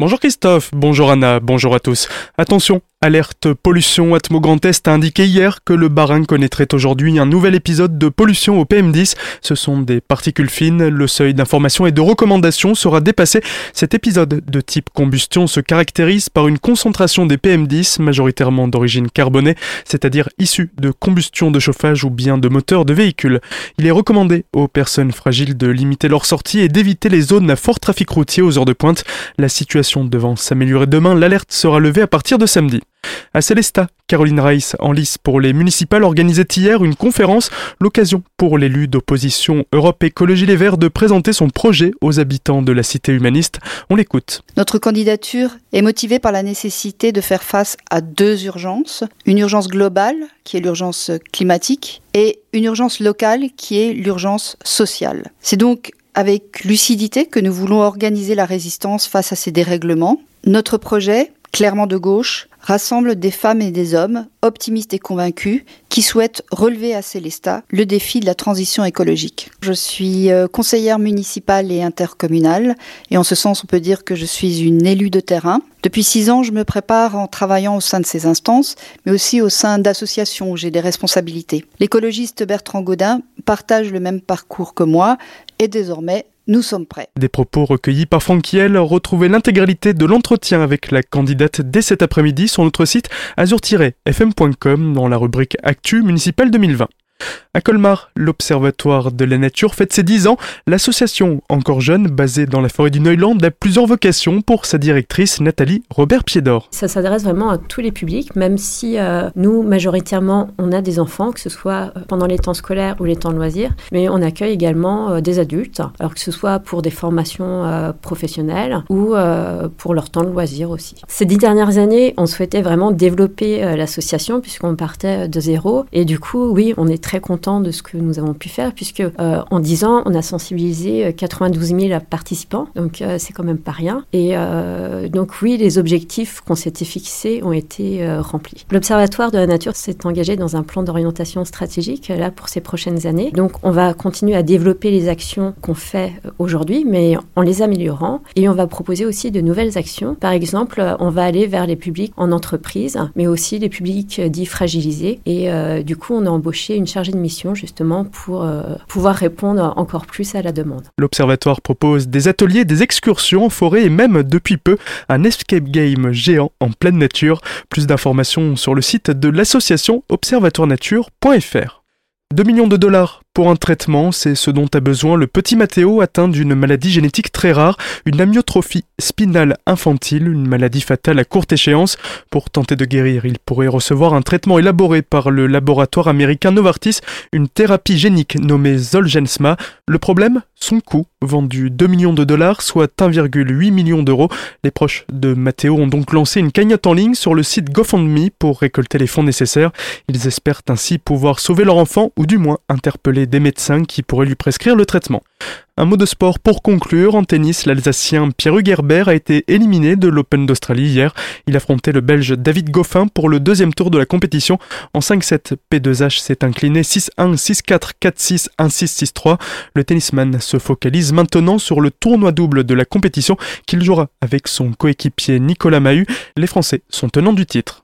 Bonjour Christophe, bonjour Anna, bonjour à tous. Attention, Alerte Pollution Atmo Grand Est a indiqué hier que le Barin connaîtrait aujourd'hui un nouvel épisode de pollution au PM10. Ce sont des particules fines. Le seuil d'information et de recommandation sera dépassé. Cet épisode de type combustion se caractérise par une concentration des PM10 majoritairement d'origine carbonée, c'est-à-dire issue de combustion de chauffage ou bien de moteur de véhicule. Il est recommandé aux personnes fragiles de limiter leur sortie et d'éviter les zones à fort trafic routier aux heures de pointe. La situation devant s'améliorer demain, l'alerte sera levée à partir de samedi. À Célestat, Caroline Reiss, en lice pour les municipales, organisait hier une conférence, l'occasion pour l'élu d'opposition Europe Écologie Les Verts de présenter son projet aux habitants de la cité humaniste. On l'écoute. Notre candidature est motivée par la nécessité de faire face à deux urgences. Une urgence globale, qui est l'urgence climatique, et une urgence locale, qui est l'urgence sociale. C'est donc avec lucidité que nous voulons organiser la résistance face à ces dérèglements. Notre projet, clairement de gauche, rassemble des femmes et des hommes optimistes et convaincus qui souhaitent relever à Célestat le défi de la transition écologique. Je suis euh, conseillère municipale et intercommunale et en ce sens on peut dire que je suis une élue de terrain. Depuis six ans, je me prépare en travaillant au sein de ces instances, mais aussi au sein d'associations où j'ai des responsabilités. L'écologiste Bertrand Gaudin partage le même parcours que moi et désormais nous sommes prêts. Des propos recueillis par Franck Kiel. Retrouvez l'intégralité de l'entretien avec la candidate dès cet après-midi sur notre site azur-fm.com dans la rubrique Actu municipale 2020. À Colmar, l'Observatoire de la Nature fête ses 10 ans. L'association, encore jeune, basée dans la forêt du Neuland, a plusieurs vocations pour sa directrice Nathalie Robert-Piedor. Ça s'adresse vraiment à tous les publics, même si euh, nous, majoritairement, on a des enfants, que ce soit euh, pendant les temps scolaires ou les temps de loisirs, mais on accueille également euh, des adultes, alors que ce soit pour des formations professionnelles ou pour leur temps de loisirs aussi. Ces dix dernières années, on souhaitait vraiment développer l'association puisqu'on partait de zéro et du coup, oui, on est très content de ce que nous avons pu faire, puisque euh, en 10 ans, on a sensibilisé 92 euh, 000 participants, donc euh, c'est quand même pas rien. Et donc oui, les objectifs qu'on s'était fixés ont été remplis. L'Observatoire de la nature s'est engagé dans un plan d'orientation stratégique là pour ces prochaines années. Donc on va continuer à développer les actions qu'on fait aujourd'hui, mais en les améliorant. Et on va proposer aussi de nouvelles actions. Par exemple, on va aller vers les publics en entreprise, mais aussi les publics dits fragilisés. Et du coup, on a embauché une chargée de mission justement pour euh, pouvoir répondre encore plus à la demande. L'Observatoire propose des ateliers, des excursions en forêt et même depuis peu un escape game géant en pleine nature. Plus d'informations sur le site de l'association observatoirenature.fr. 2 millions de dollars pour un traitement, c'est ce dont a besoin le petit Mathéo atteint d'une maladie génétique très rare, une amyotrophie spinale infantile, une maladie fatale à courte échéance. Pour tenter de guérir, il pourrait recevoir un traitement élaboré par le laboratoire américain Novartis, une thérapie génique nommée Zolgensma. Le problème Son coût, vendu 2 millions de dollars, soit 1,8 million d'euros. Les proches de Mathéo ont donc lancé une cagnotte en ligne sur le site GoFundMe pour récolter les fonds nécessaires. Ils espèrent ainsi pouvoir sauver leur enfant ou du moins interpeller des médecins qui pourraient lui prescrire le traitement. Un mot de sport pour conclure. En tennis, l'Alsacien Pierre Hugerbert a été éliminé de l'Open d'Australie hier. Il affrontait le Belge David Goffin pour le deuxième tour de la compétition. En 5-7, P2H s'est incliné 6-1, 6-4, 4-6, 1-6, 6-3. Le tennisman se focalise maintenant sur le tournoi double de la compétition qu'il jouera avec son coéquipier Nicolas Mahut. Les Français sont tenants du titre.